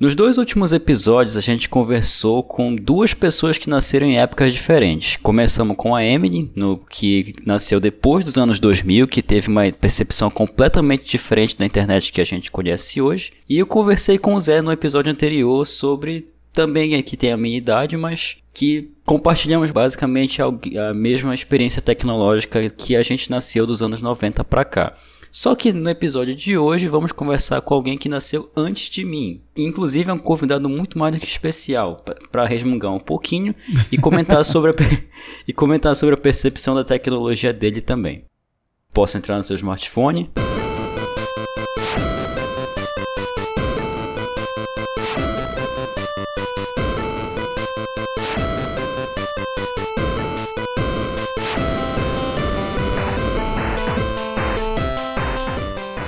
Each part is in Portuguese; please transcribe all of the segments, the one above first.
Nos dois últimos episódios, a gente conversou com duas pessoas que nasceram em épocas diferentes. Começamos com a Emily, no, que nasceu depois dos anos 2000, que teve uma percepção completamente diferente da internet que a gente conhece hoje. E eu conversei com o Zé no episódio anterior sobre também que tem a minha idade, mas que compartilhamos basicamente a mesma experiência tecnológica que a gente nasceu dos anos 90 para cá. Só que no episódio de hoje vamos conversar com alguém que nasceu antes de mim. Inclusive é um convidado muito mais do que especial para resmungar um pouquinho e comentar sobre a, e comentar sobre a percepção da tecnologia dele também. Posso entrar no seu smartphone?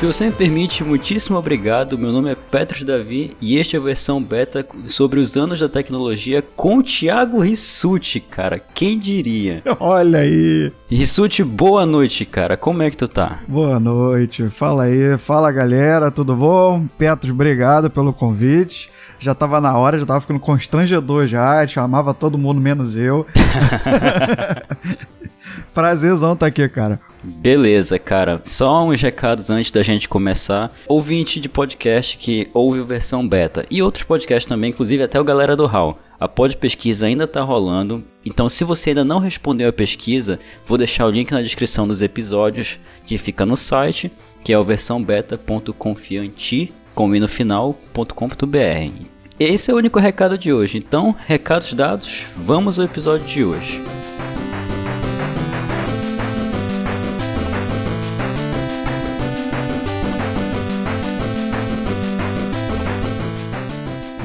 Se você me permite, muitíssimo obrigado. Meu nome é Petros Davi e este é a versão beta sobre os anos da tecnologia com Thiago Rissuti, cara. Quem diria? Olha aí. Rissuti, boa noite, cara. Como é que tu tá? Boa noite. Fala aí. Fala, galera. Tudo bom? Petros, obrigado pelo convite já tava na hora, já tava ficando constrangedor já, chamava todo mundo menos eu. Prazerzão tá aqui, cara. Beleza, cara. Só uns recados antes da gente começar. Ouvinte de podcast que ouve a versão beta e outros podcasts também, inclusive até o Galera do Hall. A pod pesquisa ainda tá rolando, então se você ainda não respondeu a pesquisa, vou deixar o link na descrição dos episódios que fica no site, que é o versãobeta.confianti, com no final.com.br. Esse é o único recado de hoje. Então, recados dados, vamos ao episódio de hoje.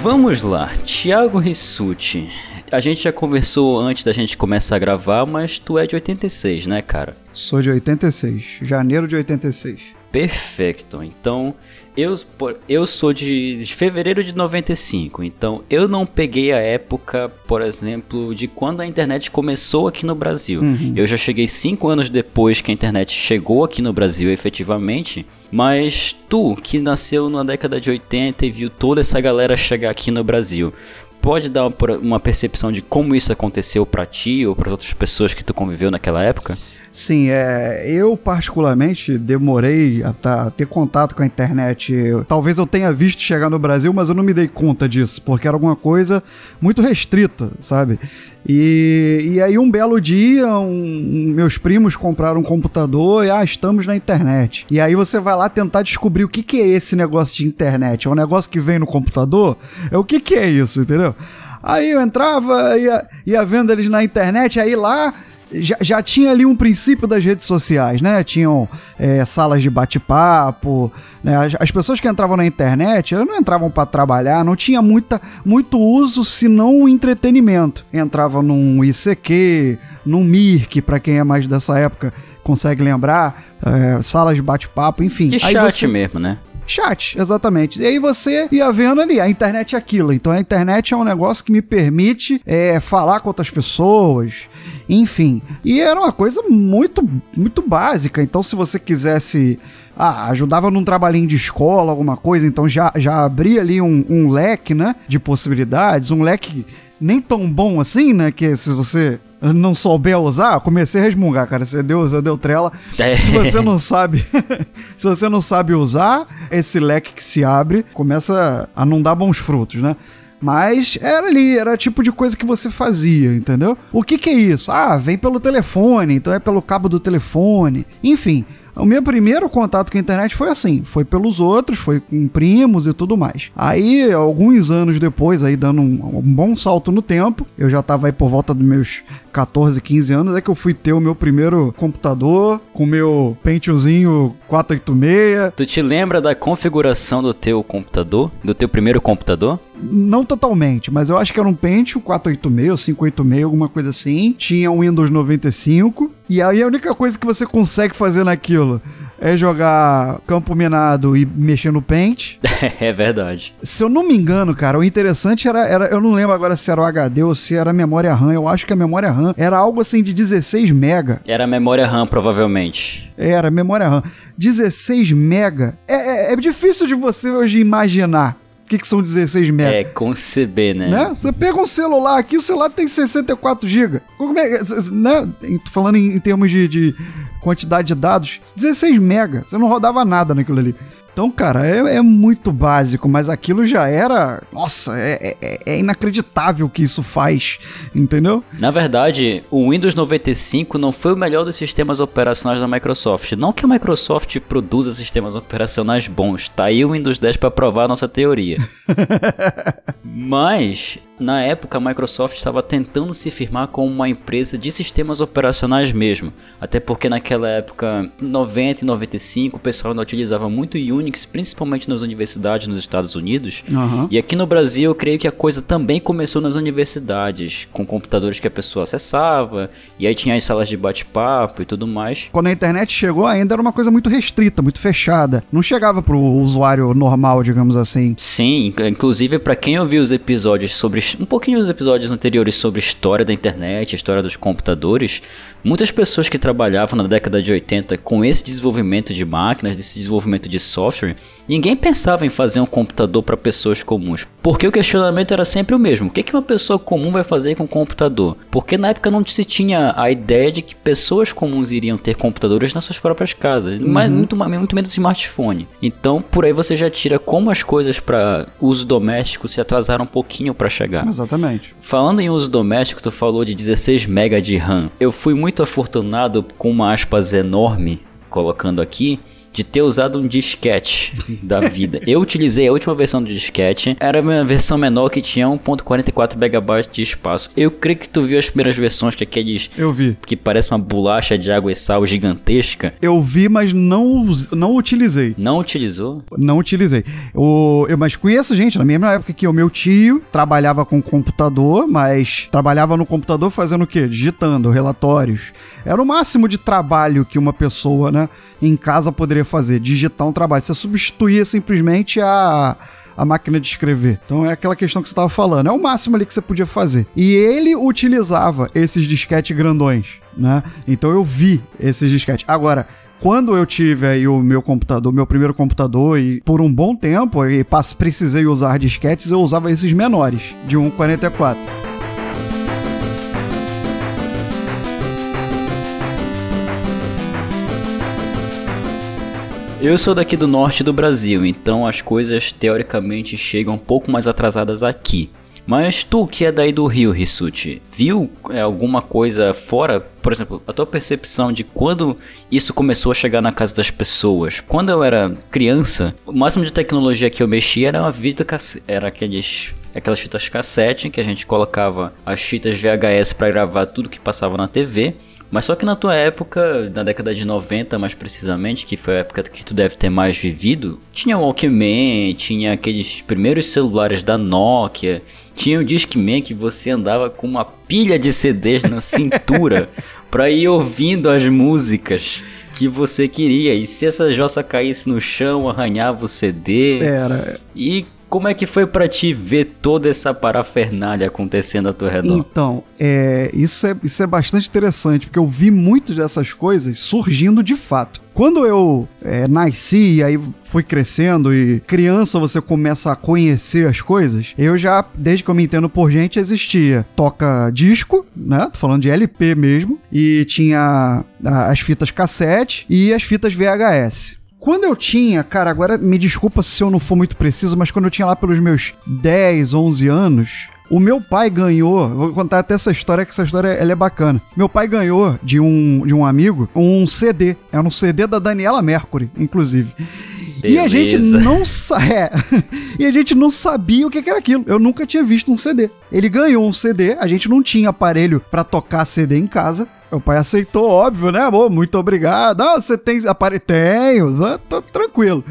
Vamos lá, Thiago Rissuti. A gente já conversou antes da gente começar a gravar, mas tu é de 86, né, cara? Sou de 86, janeiro de 86. Perfeito. Então, eu, eu sou de, de, fevereiro de 95, então eu não peguei a época, por exemplo, de quando a internet começou aqui no Brasil. Uhum. Eu já cheguei cinco anos depois que a internet chegou aqui no Brasil efetivamente. Mas tu, que nasceu na década de 80 e viu toda essa galera chegar aqui no Brasil, pode dar uma percepção de como isso aconteceu para ti ou para outras pessoas que tu conviveu naquela época? Sim, é, eu particularmente demorei a, tá, ter contato com a internet. Eu, talvez eu tenha visto chegar no Brasil, mas eu não me dei conta disso, porque era alguma coisa muito restrita, sabe? E, e aí um belo dia, um, meus primos compraram um computador e ah, estamos na internet. E aí você vai lá tentar descobrir o que, que é esse negócio de internet. É um negócio que vem no computador? É o que, que é isso, entendeu? Aí eu entrava, ia, ia vendo eles na internet, aí lá já, já tinha ali um princípio das redes sociais, né? Tinham é, salas de bate-papo, né? As, as, pessoas que entravam na internet, elas não entravam para trabalhar, não tinha muita, muito uso senão o entretenimento. Entrava num ICQ, num Mirk, para quem é mais dessa época consegue lembrar, é, salas de bate-papo, enfim. De chat você... mesmo, né? Chat, exatamente. E aí você ia vendo ali, a internet é aquilo. Então a internet é um negócio que me permite é, falar com outras pessoas, enfim. E era uma coisa muito, muito básica. Então, se você quisesse. Ah, ajudava num trabalhinho de escola, alguma coisa, então já, já abria ali um, um leque, né? De possibilidades, um leque nem tão bom assim, né? Que se você não souber usar, comecei a resmungar, cara. Você deu, você deu trela. É. Se você não sabe, se você não sabe usar, esse leque que se abre começa a não dar bons frutos, né? Mas era ali, era tipo de coisa que você fazia, entendeu? O que, que é isso? Ah, vem pelo telefone, então é pelo cabo do telefone. Enfim, o meu primeiro contato com a internet foi assim, foi pelos outros, foi com primos e tudo mais. Aí, alguns anos depois, aí dando um, um bom salto no tempo, eu já tava aí por volta dos meus 14, 15 anos, é que eu fui ter o meu primeiro computador com meu Pentiumzinho 486. Tu te lembra da configuração do teu computador? Do teu primeiro computador? Não totalmente, mas eu acho que era um Pentium 486 586, alguma coisa assim. Tinha um Windows 95. E aí a única coisa que você consegue fazer naquilo é jogar campo minado e mexer no Paint. é verdade. Se eu não me engano, cara, o interessante era, era. Eu não lembro agora se era o HD ou se era a memória RAM. Eu acho que a memória RAM era algo assim de 16 mega. Era a memória RAM, provavelmente. Era, memória RAM. 16 mega. É, é, é difícil de você hoje imaginar o que, que são 16 megas. É, conceber, né? né? Você pega um celular aqui, o celular tem 64 GB. Como é, né? Falando em, em termos de, de quantidade de dados, 16 mega. Você não rodava nada naquilo ali. Então, cara, é, é, muito básico, mas aquilo já era. Nossa, é, é, é, inacreditável o que isso faz, entendeu? Na verdade, o Windows 95 não foi o melhor dos sistemas operacionais da Microsoft. Não que a Microsoft produza sistemas operacionais bons, tá aí o Windows 10 para provar a nossa teoria. mas na época, a Microsoft estava tentando se firmar como uma empresa de sistemas operacionais mesmo, até porque naquela época, 90 e 95, o pessoal ainda utilizava muito Unix, principalmente nas universidades nos Estados Unidos. Uhum. E aqui no Brasil, eu creio que a coisa também começou nas universidades, com computadores que a pessoa acessava, e aí tinha as salas de bate-papo e tudo mais. Quando a internet chegou, ainda era uma coisa muito restrita, muito fechada. Não chegava para o usuário normal, digamos assim. Sim, inclusive para quem ouviu os episódios sobre um pouquinho dos episódios anteriores sobre história da internet, história dos computadores, muitas pessoas que trabalhavam na década de 80 com esse desenvolvimento de máquinas, desse desenvolvimento de software, ninguém pensava em fazer um computador para pessoas comuns. Porque o questionamento era sempre o mesmo: o que, que uma pessoa comum vai fazer com um computador? Porque na época não se tinha a ideia de que pessoas comuns iriam ter computadores nas suas próprias casas, uhum. mas muito, muito menos smartphone. Então, por aí você já tira como as coisas para uso doméstico se atrasaram um pouquinho para chegar. Exatamente. Falando em uso doméstico, tu falou de 16 MB de RAM. Eu fui muito afortunado com uma aspas enorme colocando aqui de ter usado um disquete da vida. Eu utilizei a última versão do disquete, era uma versão menor que tinha 1.44 megabytes de espaço. Eu creio que tu viu as primeiras versões que é aqueles Eu vi. que parece uma bolacha de água e sal gigantesca. Eu vi, mas não não utilizei. Não utilizou? Não utilizei. O, eu mas conheço gente na mesma época que o meu tio trabalhava com computador, mas trabalhava no computador fazendo o quê? Digitando relatórios. Era o máximo de trabalho que uma pessoa, né, em casa poderia fazer, digitar um trabalho. Você substituía simplesmente a a máquina de escrever. Então é aquela questão que você estava falando, é o máximo ali que você podia fazer. E ele utilizava esses disquetes grandões, né? Então eu vi esses disquetes. Agora, quando eu tive aí o meu computador, meu primeiro computador, e por um bom tempo, e precisei usar disquetes, eu usava esses menores, de 1.44. Eu sou daqui do norte do Brasil, então as coisas teoricamente chegam um pouco mais atrasadas aqui. Mas tu que é daí do Rio, Rissuti, viu é, alguma coisa fora? Por exemplo, a tua percepção de quando isso começou a chegar na casa das pessoas? Quando eu era criança, o máximo de tecnologia que eu mexia era uma fita era aqueles aquelas fitas cassete que a gente colocava as fitas VHS para gravar tudo que passava na TV mas só que na tua época, na década de 90 mais precisamente, que foi a época que tu deve ter mais vivido, tinha o Walkman, tinha aqueles primeiros celulares da Nokia, tinha o Discman que você andava com uma pilha de CDs na cintura para ir ouvindo as músicas que você queria. E se essa jossa caísse no chão, arranhava o CD. Era. E como é que foi para ti ver toda essa parafernália acontecendo ao teu redor? Então, é, isso, é, isso é bastante interessante, porque eu vi muitas dessas coisas surgindo de fato. Quando eu é, nasci e aí fui crescendo e criança você começa a conhecer as coisas, eu já, desde que eu me entendo por gente, existia toca disco, né? Tô falando de LP mesmo, e tinha as fitas cassete e as fitas VHS. Quando eu tinha, cara, agora me desculpa se eu não for muito preciso, mas quando eu tinha lá pelos meus 10, 11 anos, o meu pai ganhou, vou contar até essa história, que essa história ela é bacana. Meu pai ganhou de um, de um amigo um CD. Era um CD da Daniela Mercury, inclusive. Beleza. E a gente não é, e a gente não sabia o que era aquilo. Eu nunca tinha visto um CD. Ele ganhou um CD, a gente não tinha aparelho para tocar CD em casa. O pai aceitou, óbvio, né, amor? Muito obrigado. Ah, você tem aparelho? Tenho, tô tranquilo.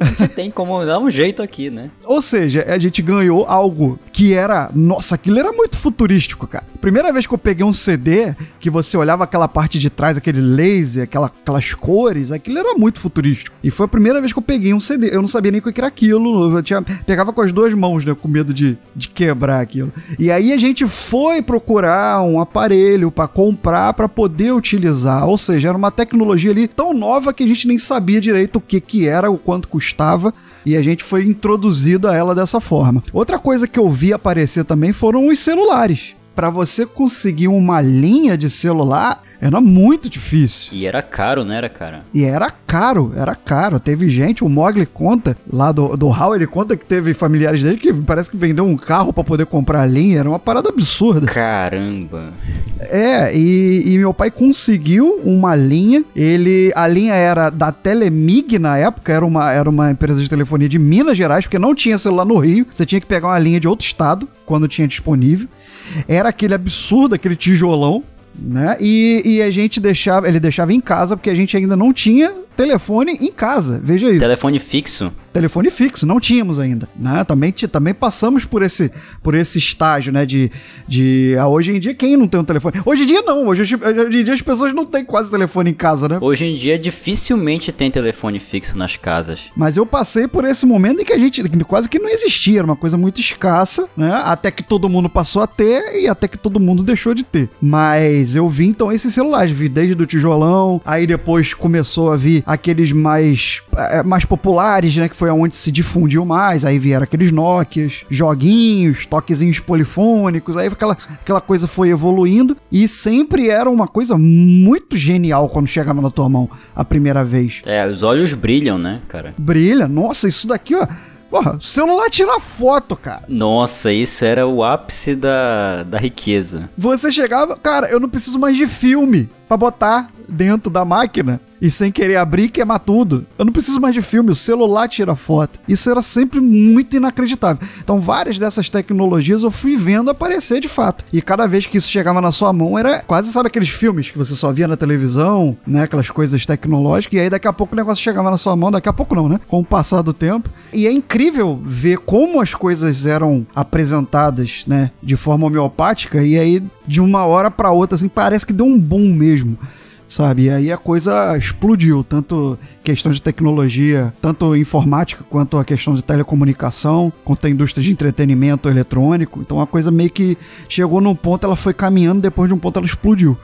A gente tem como dar um jeito aqui, né? Ou seja, a gente ganhou algo que era. Nossa, aquilo era muito futurístico, cara. Primeira vez que eu peguei um CD, que você olhava aquela parte de trás, aquele laser, aquela, aquelas cores, aquilo era muito futurístico. E foi a primeira vez que eu peguei um CD. Eu não sabia nem o que era aquilo. Eu tinha, pegava com as duas mãos, né? Com medo de, de quebrar aquilo. E aí a gente foi procurar um aparelho para comprar para poder utilizar. Ou seja, era uma tecnologia ali tão nova que a gente nem sabia direito o que que era, o quanto custava. E a gente foi introduzido a ela dessa forma. Outra coisa que eu vi aparecer também foram os celulares. Para você conseguir uma linha de celular, era muito difícil. E era caro, né, era, cara? E era caro, era caro. Teve gente, o Mogli conta, lá do, do Hall, ele conta que teve familiares dele que parece que vendeu um carro para poder comprar a linha. Era uma parada absurda. Caramba. É, e, e, meu pai conseguiu uma linha. Ele, a linha era da Telemig na época, era uma, era uma empresa de telefonia de Minas Gerais, porque não tinha celular no Rio. Você tinha que pegar uma linha de outro estado quando tinha disponível. Era aquele absurdo, aquele tijolão né? E, e a gente deixava, ele deixava em casa porque a gente ainda não tinha telefone em casa. Veja isso. Telefone fixo? Telefone fixo, não tínhamos ainda, né? Também, também passamos por esse, por esse estágio, né? De, de ah, hoje em dia, quem não tem um telefone? Hoje em dia, não. Hoje, hoje em dia, as pessoas não têm quase telefone em casa, né? Hoje em dia, dificilmente tem telefone fixo nas casas. Mas eu passei por esse momento em que a gente quase que não existia, era uma coisa muito escassa, né? Até que todo mundo passou a ter e até que todo mundo deixou de ter. Mas eu vi então esses celulares, vi desde do tijolão, aí depois começou a vir aqueles mais, é, mais populares, né? Que foi onde se difundiu mais. Aí vieram aqueles Nokias, joguinhos, toquezinhos polifônicos. Aí aquela, aquela coisa foi evoluindo e sempre era uma coisa muito genial quando chegava na tua mão a primeira vez. É, os olhos brilham, né, cara? Brilha. Nossa, isso daqui, ó. Porra, o celular tira foto, cara. Nossa, isso era o ápice da, da riqueza. Você chegava, cara, eu não preciso mais de filme para botar dentro da máquina e sem querer abrir queimar tudo. Eu não preciso mais de filme, o celular tira foto. Isso era sempre muito inacreditável. Então, várias dessas tecnologias eu fui vendo aparecer de fato. E cada vez que isso chegava na sua mão, era quase, sabe, aqueles filmes que você só via na televisão, né? Aquelas coisas tecnológicas. E aí, daqui a pouco, o negócio chegava na sua mão, daqui a pouco não, né? Com o passar do tempo. E é incrível ver como as coisas eram apresentadas, né? De forma homeopática. E aí, de uma hora para outra, assim, parece que deu um boom mesmo sabe? E aí a coisa explodiu, tanto questão de tecnologia, tanto informática quanto a questão de telecomunicação, quanto a indústria de entretenimento eletrônico. Então a coisa meio que chegou num ponto, ela foi caminhando, depois de um ponto ela explodiu.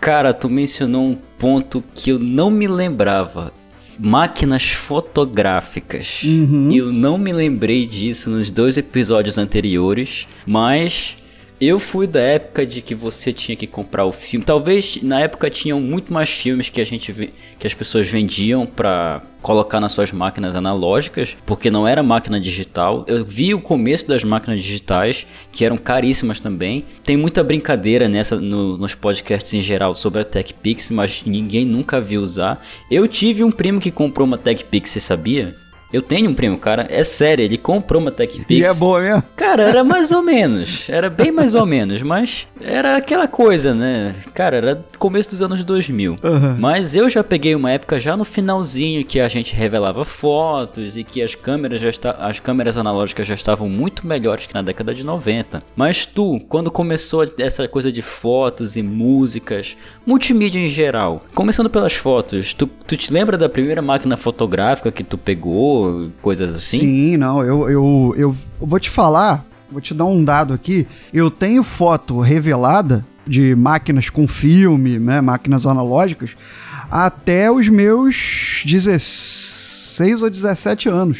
Cara, tu mencionou um ponto que eu não me lembrava. Máquinas fotográficas. Uhum. Eu não me lembrei disso nos dois episódios anteriores, mas eu fui da época de que você tinha que comprar o filme. Talvez na época tinham muito mais filmes que a gente que as pessoas vendiam para colocar nas suas máquinas analógicas, porque não era máquina digital. Eu vi o começo das máquinas digitais, que eram caríssimas também. Tem muita brincadeira nessa no, nos podcasts em geral sobre a TechPix, mas ninguém nunca viu usar. Eu tive um primo que comprou uma TechPix, você sabia? Eu tenho um primo, cara, é sério, ele comprou uma TechPix. E é boa mesmo? Cara, era mais ou menos, era bem mais ou menos, mas era aquela coisa, né? Cara, era começo dos anos 2000. Uhum. Mas eu já peguei uma época já no finalzinho que a gente revelava fotos e que as câmeras já está, as câmeras analógicas já estavam muito melhores que na década de 90. Mas tu, quando começou essa coisa de fotos e músicas, multimídia em geral, começando pelas fotos, tu, tu te lembra da primeira máquina fotográfica que tu pegou? Coisas assim? Sim, não, eu, eu, eu vou te falar, vou te dar um dado aqui. Eu tenho foto revelada de máquinas com filme, né, máquinas analógicas, até os meus 16 ou 17 anos.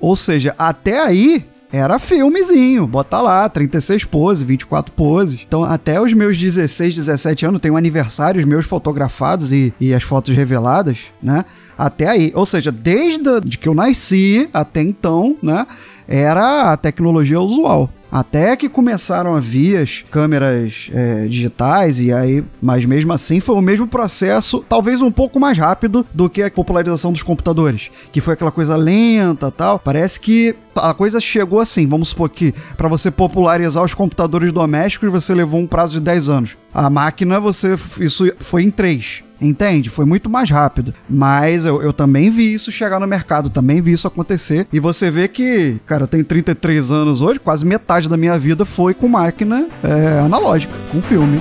Ou seja, até aí era filmezinho, bota lá, 36 poses, 24 poses. Então, até os meus 16, 17 anos, tenho aniversários meus fotografados e, e as fotos reveladas, né? Até aí. Ou seja, desde de que eu nasci até então, né? Era a tecnologia usual. Até que começaram a vir as câmeras é, digitais, e aí, mas mesmo assim foi o mesmo processo, talvez um pouco mais rápido do que a popularização dos computadores, que foi aquela coisa lenta tal. Parece que a coisa chegou assim, vamos supor que para você popularizar os computadores domésticos você levou um prazo de 10 anos. A máquina, você isso foi em 3. Entende? Foi muito mais rápido. Mas eu, eu também vi isso chegar no mercado, também vi isso acontecer. E você vê que, cara, eu tenho 33 anos hoje, quase metade da minha vida foi com máquina é, analógica, com filme.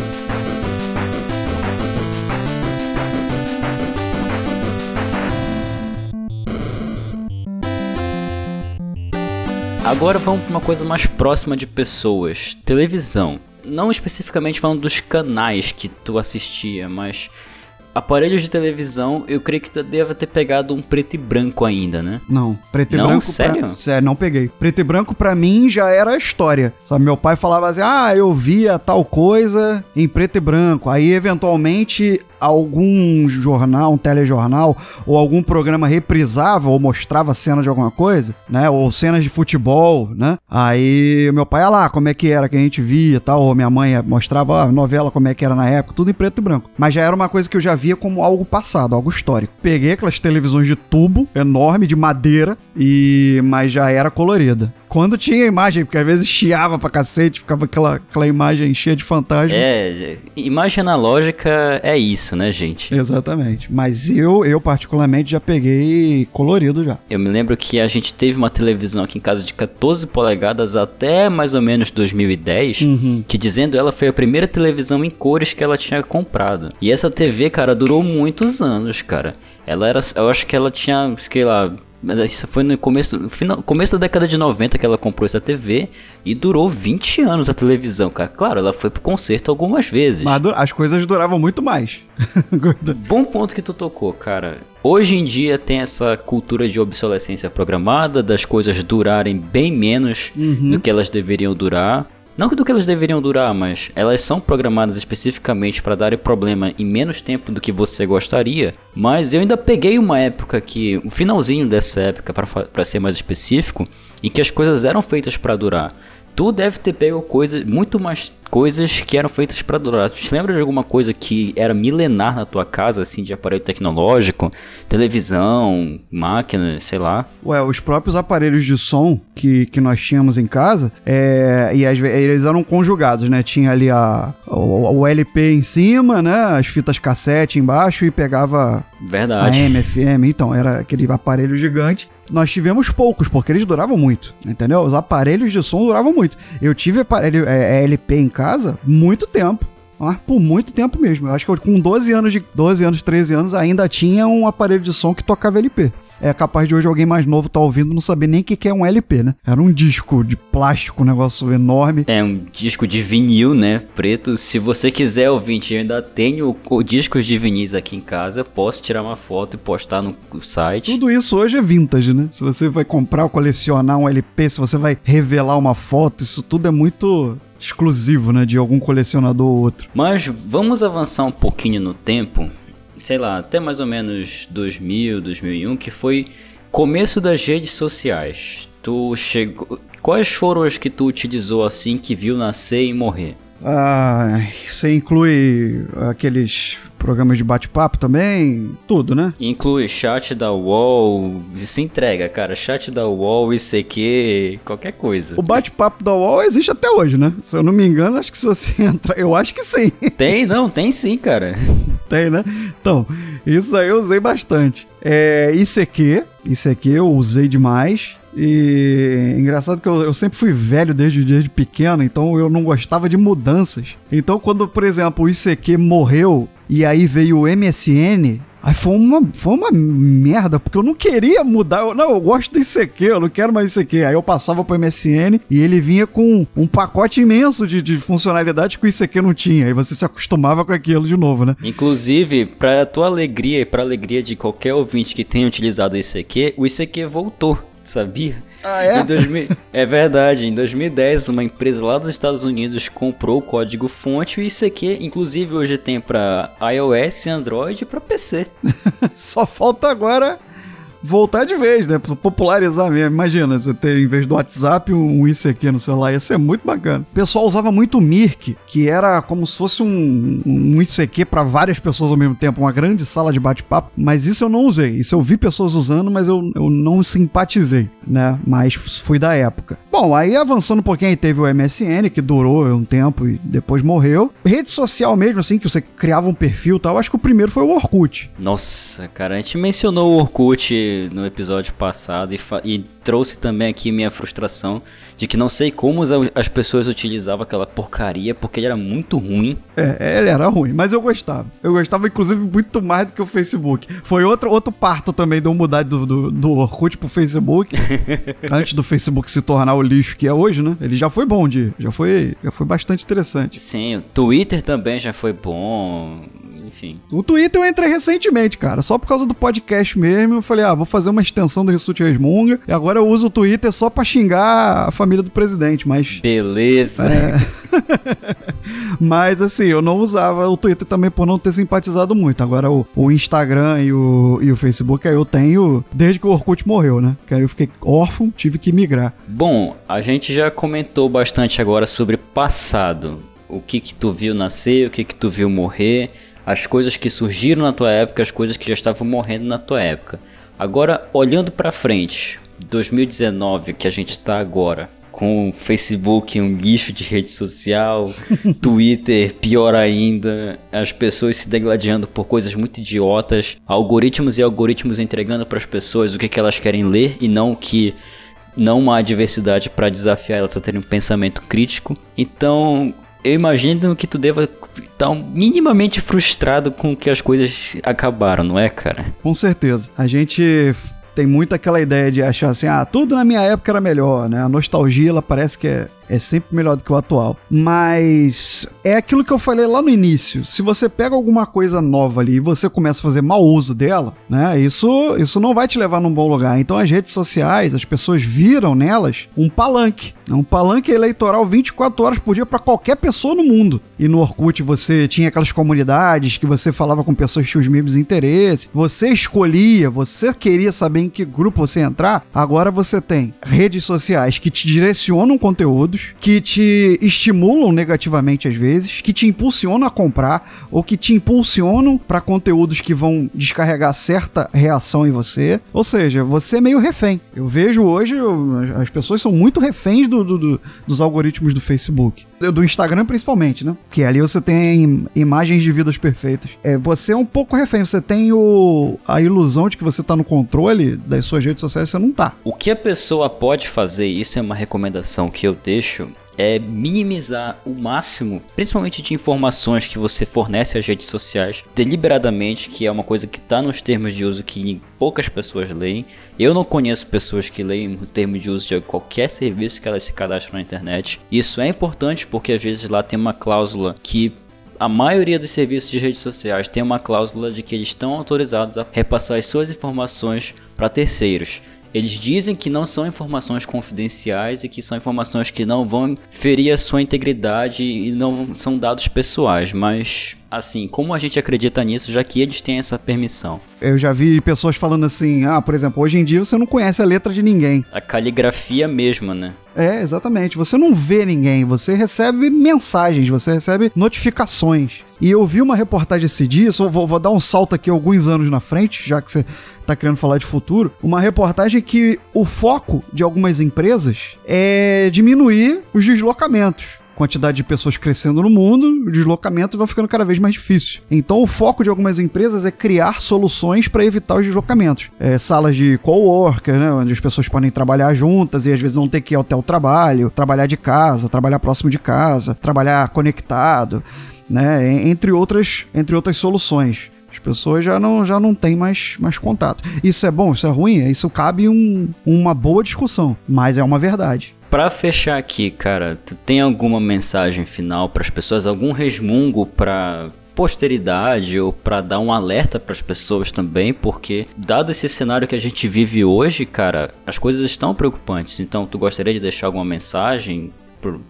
Agora vamos para uma coisa mais próxima de pessoas: televisão. Não especificamente falando dos canais que tu assistia, mas aparelhos de televisão, eu creio que deva ter pegado um preto e branco ainda, né? Não, preto e Não? branco. Sério? Pra... Sério, não peguei. Preto e branco pra mim já era a história. Sabe, meu pai falava assim: ah, eu via tal coisa em preto e branco. Aí, eventualmente, algum jornal, um telejornal ou algum programa reprisava ou mostrava cena de alguma coisa, né? Ou cenas de futebol, né? Aí meu pai ia lá, como é que era que a gente via tal, ou minha mãe mostrava a novela como é que era na época, tudo em preto e branco. Mas já era uma coisa que eu já via como algo passado, algo histórico. Peguei aquelas televisões de tubo enorme de madeira e mas já era colorida. Quando tinha imagem, porque às vezes chiava pra cacete, ficava aquela, aquela imagem cheia de fantasma. É, imagem analógica é isso, né, gente? Exatamente. Mas eu, eu particularmente, já peguei colorido já. Eu me lembro que a gente teve uma televisão aqui em casa de 14 polegadas até mais ou menos 2010, Uhum. que dizendo ela foi a primeira televisão em cores que ela tinha comprado. E essa TV, cara, durou muitos anos, cara. Ela era, eu acho que ela tinha, sei lá, isso foi no começo, no final, começo da década de 90 que ela comprou essa TV e durou 20 anos a televisão, cara. Claro, ela foi pro concerto algumas vezes. Mas as coisas duravam muito mais. Bom ponto que tu tocou, cara. Hoje em dia tem essa cultura de obsolescência programada, das coisas durarem bem menos do que elas deveriam durar. Não que do que elas deveriam durar, mas elas são programadas especificamente para darem problema em menos tempo do que você gostaria. Mas eu ainda peguei uma época que, o finalzinho dessa época, para ser mais específico, em que as coisas eram feitas para durar. Tu deve ter pego coisa, muito mais coisas que eram feitas para durar. Tu te lembra de alguma coisa que era milenar na tua casa, assim, de aparelho tecnológico? Televisão, máquina, sei lá. Ué, os próprios aparelhos de som que, que nós tínhamos em casa, é, e às vezes eles eram conjugados, né? Tinha ali a, o, o LP em cima, né? As fitas cassete embaixo e pegava Verdade. AM, FM. Então, era aquele aparelho gigante. Nós tivemos poucos, porque eles duravam muito, entendeu? Os aparelhos de som duravam muito. Eu tive aparelho é, LP em casa muito tempo. Mas por muito tempo mesmo. Eu acho que eu, com 12 anos, de 12 anos, 13 anos, ainda tinha um aparelho de som que tocava LP. É capaz de hoje alguém mais novo tá ouvindo não saber nem o que que é um LP, né? Era um disco de plástico, um negócio enorme. É um disco de vinil, né? Preto. Se você quiser, ouvinte, eu ainda tenho o- discos de vinis aqui em casa. Posso tirar uma foto e postar no site. Tudo isso hoje é vintage, né? Se você vai comprar ou colecionar um LP, se você vai revelar uma foto, isso tudo é muito exclusivo, né? De algum colecionador ou outro. Mas vamos avançar um pouquinho no tempo, sei lá, até mais ou menos 2000, 2001, que foi começo das redes sociais. Tu chegou. Quais foram as que tu utilizou assim que viu nascer e morrer? Ah, você inclui aqueles programas de bate-papo também? Tudo, né? Inclui chat da UOL, se entrega, cara, chat da UOL, ICQ, qualquer coisa. O bate-papo da UOL existe até hoje, né? Se eu não me engano, acho que se você entrar. Eu acho que sim. Tem, não, tem sim, cara. Tem, né? Então, isso aí eu usei bastante. É, ICQ, ICQ eu usei demais. E engraçado que eu, eu sempre fui velho desde, desde pequeno, então eu não gostava de mudanças. Então, quando, por exemplo, o ICQ morreu e aí veio o MSN, aí foi uma, foi uma merda, porque eu não queria mudar. Eu, não, eu gosto do ICQ, eu não quero mais ICQ. Aí eu passava pro MSN e ele vinha com um pacote imenso de, de funcionalidades que o ICQ não tinha. Aí você se acostumava com aquilo de novo, né? Inclusive, pra tua alegria e pra alegria de qualquer ouvinte que tenha utilizado o ICQ, o ICQ voltou, sabia? Ah, é? Em 2000 é verdade, em 2010 uma empresa lá dos Estados Unidos comprou o código fonte e o ICQ, inclusive hoje tem pra iOS, Android e pra PC. Só falta agora voltar de vez, né? Popularizar mesmo. Imagina, você ter, em vez do WhatsApp, um ICQ no celular. Ia ser muito bacana. O pessoal usava muito o Mirk, que era como se fosse um, um ICQ para várias pessoas ao mesmo tempo. Uma grande sala de bate-papo. Mas isso eu não usei. Isso eu vi pessoas usando, mas eu, eu não simpatizei, né? Mas fui da época. Bom, aí avançando um pouquinho, aí teve o MSN, que durou um tempo e depois morreu. Rede social mesmo, assim, que você criava um perfil e tal. Acho que o primeiro foi o Orkut. Nossa, cara, a gente mencionou o Orkut no episódio passado e, e trouxe também aqui minha frustração de que não sei como as- as pessoas utilizavam aquela porcaria porque ele era muito ruim. É, ele era ruim, mas eu gostava. Eu gostava, inclusive, muito mais do que o Facebook. Foi outro, outro parto também de eu mudar do, do, do Orkut pro Facebook. antes do Facebook se tornar o lixo que é hoje, né? Ele já foi bom, de, já foi, já foi bastante interessante. Sim, o Twitter também já foi bom. Enfim. O Twitter eu entrei recentemente, cara, só por causa do podcast mesmo. Eu falei, ah, vou fazer uma extensão do Rissuti Resmunga. E agora eu uso o Twitter só pra xingar a família do presidente, mas. Beleza. É... mas assim, eu não usava o Twitter também por não ter simpatizado muito. Agora o, o Instagram e o, e o Facebook aí eu tenho desde que o Orkut morreu, né? Que aí eu fiquei órfão, tive que migrar. Bom, a gente já comentou bastante agora sobre passado. O que que tu viu nascer, o que que tu viu morrer, as coisas que surgiram na tua época, as coisas que já estavam morrendo na tua época. Agora, olhando para frente, 2019 que a gente está agora, com Facebook um lixo de rede social, Twitter pior ainda, as pessoas se degladiando por coisas muito idiotas, algoritmos e algoritmos entregando para as pessoas o que, que elas querem ler e não o que não há diversidade para desafiar elas a terem um pensamento crítico. Então, eu imagino que tu deva estar minimamente frustrado com que as coisas acabaram, não é, cara? Com certeza. A gente tem muito aquela ideia de achar assim, ah, tudo na minha época era melhor, né? A nostalgia, ela parece que é é sempre melhor do que o atual. Mas é aquilo que eu falei lá no início. Se você pega alguma coisa nova ali e você começa a fazer mau uso dela, né? Isso, isso não vai te levar num bom lugar. Então as redes sociais, as pessoas viram nelas um palanque. Um palanque eleitoral 24 horas por dia para qualquer pessoa no mundo. E no Orkut você tinha aquelas comunidades que você falava com pessoas que tinham os mesmos interesses. Você escolhia, você queria saber em que grupo você entrar. Agora você tem redes sociais que te direcionam conteúdos que te estimulam negativamente às vezes, que te impulsionam a comprar ou que te impulsionam para conteúdos que vão descarregar certa reação em você. Ou seja, você é meio refém. Eu vejo hoje as pessoas são muito reféns do, do, do, dos algoritmos do Facebook do Instagram principalmente, né? Que ali você tem imagens de vidas perfeitas. É, você é um pouco refém, você tem o, a ilusão de que você tá no controle das suas redes sociais, você não tá. O que a pessoa pode fazer, isso é uma recomendação que eu deixo, é minimizar o máximo, principalmente de informações que você fornece às redes sociais, deliberadamente, que é uma coisa que está nos termos de uso que poucas pessoas leem. Eu não conheço pessoas que leem o termo de uso de qualquer serviço que elas se cadastram na internet. Isso é importante porque às vezes lá tem uma cláusula que a maioria dos serviços de redes sociais tem uma cláusula de que eles estão autorizados a repassar as suas informações para terceiros. Eles dizem que não são informações confidenciais e que são informações que não vão ferir a sua integridade e não são dados pessoais, mas assim, como a gente acredita nisso, já que eles têm essa permissão? Eu já vi pessoas falando assim: ah, por exemplo, hoje em dia você não conhece a letra de ninguém. A caligrafia mesma, né? É, exatamente. Você não vê ninguém, você recebe mensagens, você recebe notificações. E eu vi uma reportagem esse dia, só vou, vou dar um salto aqui alguns anos na frente, já que você tá querendo falar de futuro, uma reportagem que o foco de algumas empresas é diminuir os deslocamentos quantidade de pessoas crescendo no mundo, o deslocamento vai ficando cada vez mais difícil. Então, o foco de algumas empresas é criar soluções para evitar os deslocamentos. É, salas de coworker, né, onde as pessoas podem trabalhar juntas e às vezes não ter que ir até o trabalho, trabalhar de casa, trabalhar próximo de casa, trabalhar conectado. Né, entre outras, entre outras soluções. As pessoas já não, já não têm mais, mais contato. Isso é bom, isso é ruim? Isso cabe um, uma boa discussão, mas é uma verdade. Para fechar aqui, cara, tu tem alguma mensagem final para as pessoas, algum resmungo para posteridade ou para dar um alerta para as pessoas também, porque dado esse cenário que a gente vive hoje, cara, as coisas estão preocupantes. Então, tu gostaria de deixar alguma mensagem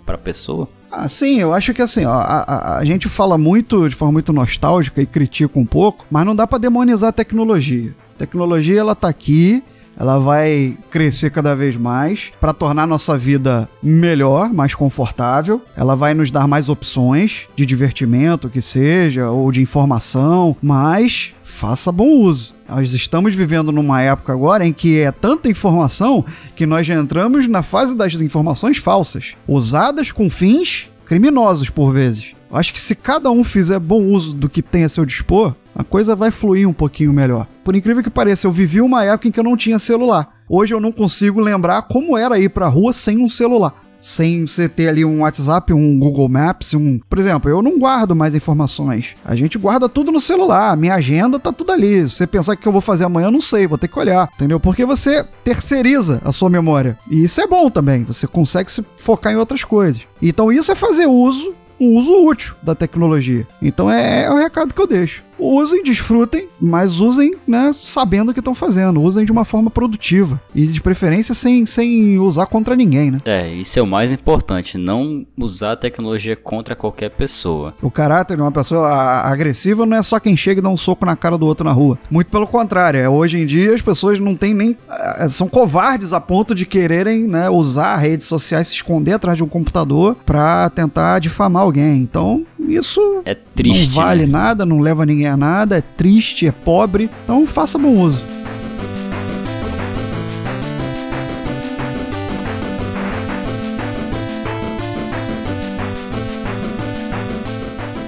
para a pessoa? Ah, sim, eu acho que assim, ó, a, a, a, gente fala muito de forma muito nostálgica e critica um pouco, mas não dá para demonizar a tecnologia. A tecnologia ela tá aqui, ela vai crescer cada vez mais para tornar nossa vida melhor, mais confortável. Ela vai nos dar mais opções de divertimento, que seja, ou de informação, mas faça bom uso. Nós estamos vivendo numa época agora em que é tanta informação que nós já entramos na fase das informações falsas, usadas com fins criminosos por vezes. Acho que se cada um fizer bom uso do que tem a seu dispor, a coisa vai fluir um pouquinho melhor. Por incrível que pareça, eu vivi uma época em que eu não tinha celular. Hoje eu não consigo lembrar como era ir pra rua sem um celular sem você ter ali um WhatsApp, um Google Maps, um. Por exemplo, eu não guardo mais informações. A gente guarda tudo no celular. Minha agenda tá tudo ali. Se você pensar que eu vou fazer amanhã, eu não sei, vou ter que olhar. Entendeu? Porque você terceiriza a sua memória. E isso é bom também. Você consegue se focar em outras coisas. Então, isso é fazer uso um uso útil da tecnologia. Então é, é o recado que eu deixo. Usem, desfrutem, mas usem, né, sabendo o que estão fazendo. Usem de uma forma produtiva. E de preferência sem, sem usar contra ninguém, né? É, isso é o mais importante. Não usar a tecnologia contra qualquer pessoa. O caráter de uma pessoa agressiva não é só quem chega e dá um soco na cara do outro na rua. Muito pelo contrário. É, hoje em dia as pessoas não têm nem. É, são covardes a ponto de quererem né, usar redes sociais, se esconder atrás de um computador para tentar difamar alguém. Então, isso é triste, não vale né? nada, não leva ninguém a nada, é triste, é pobre. Então faça bom uso.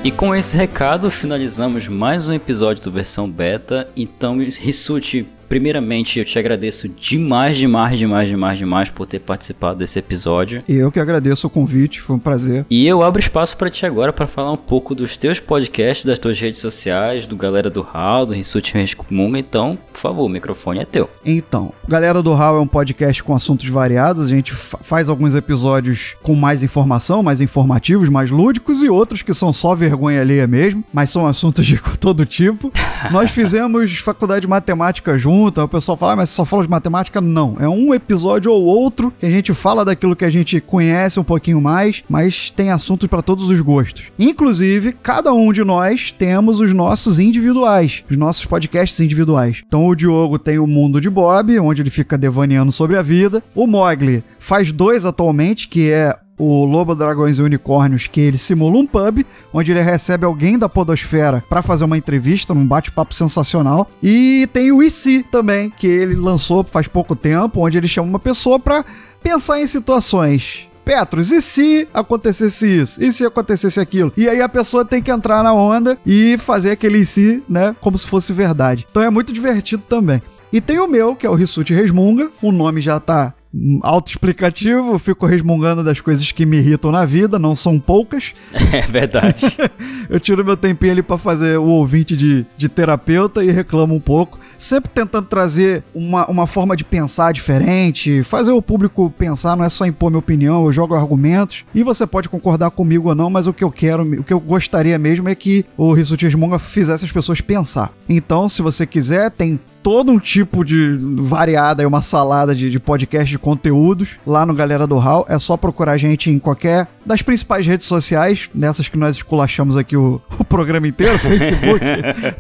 E com esse recado finalizamos mais um episódio do versão beta. Então, Rissuti, Primeiramente, eu te agradeço demais, demais, demais, demais, demais por ter participado desse episódio. Eu que agradeço o convite, foi um prazer. E eu abro espaço para ti agora para falar um pouco dos teus podcasts, das tuas redes sociais, do Galera do Hall, do Rissuti Rescumunga. Então, por favor, o microfone é teu. Então, Galera do Hall é um podcast com assuntos variados. A gente faz alguns episódios com mais informação, mais informativos, mais lúdicos e outros que são só vergonha alheia mesmo, mas são assuntos de todo tipo. Nós fizemos faculdade de matemática juntos pergunta, o pessoal fala, ah, mas só fala de matemática? Não. É um episódio ou outro que a gente fala daquilo que a gente conhece um pouquinho mais, mas tem assuntos para todos os gostos. Inclusive, cada um de nós temos os nossos individuais, os nossos podcasts individuais. Então, o Diogo tem o Mundo de Bob, onde ele fica devaneando sobre a vida. O Mogli faz dois atualmente, que é o Lobo, Dragões e Unicórnios, que ele simula um pub, onde ele recebe alguém da podosfera para fazer uma entrevista, num bate-papo sensacional. E tem o IC também, que ele lançou faz pouco tempo, onde ele chama uma pessoa para pensar em situações Petros, e se acontecesse isso? E se acontecesse aquilo? E aí a pessoa tem que entrar na onda e fazer aquele e se, né, como se fosse verdade. Então é muito divertido também. E tem o meu, que é o Rissuti Resmunga. O nome já tá autoexplicativo, fico resmungando das coisas que me irritam na vida, não são poucas. É verdade. eu tiro meu tempinho ali para fazer o ouvinte de, de terapeuta e reclamo um pouco. Sempre tentando trazer uma, uma forma de pensar diferente, fazer o público pensar, não é só impor minha opinião, eu jogo argumentos. E você pode concordar comigo ou não, mas o que eu quero, o que eu gostaria mesmo é que o Rissuti Resmunga fizesse as pessoas pensar. Então, se você quiser, tem todo um tipo de variada e uma salada de, de podcast de conteúdos lá no Galera do Hall. É só procurar a gente em qualquer das principais redes sociais, nessas que nós esculachamos aqui o, o programa inteiro, Facebook,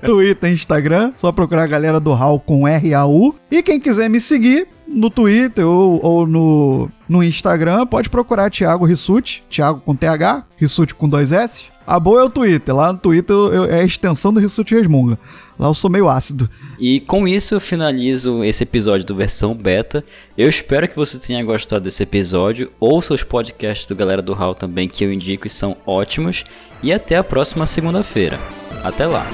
Twitter, Instagram. Só procurar a Galera do Hall com R-A-U. E quem quiser me seguir, no Twitter ou, ou, no, no Instagram, pode procurar Thiago Rissuti, Thiago com TH, Rissuti com dois S. A boa é o Twitter, lá no Twitter eu, é a extensão do Rissuti Resmunga. Lá eu sou meio ácido. E com isso eu finalizo esse episódio do versão beta. Eu espero que você tenha gostado desse episódio. Ouça os podcasts do Galera do Hall também que eu indico e são ótimos. E até a próxima segunda-feira. Até lá!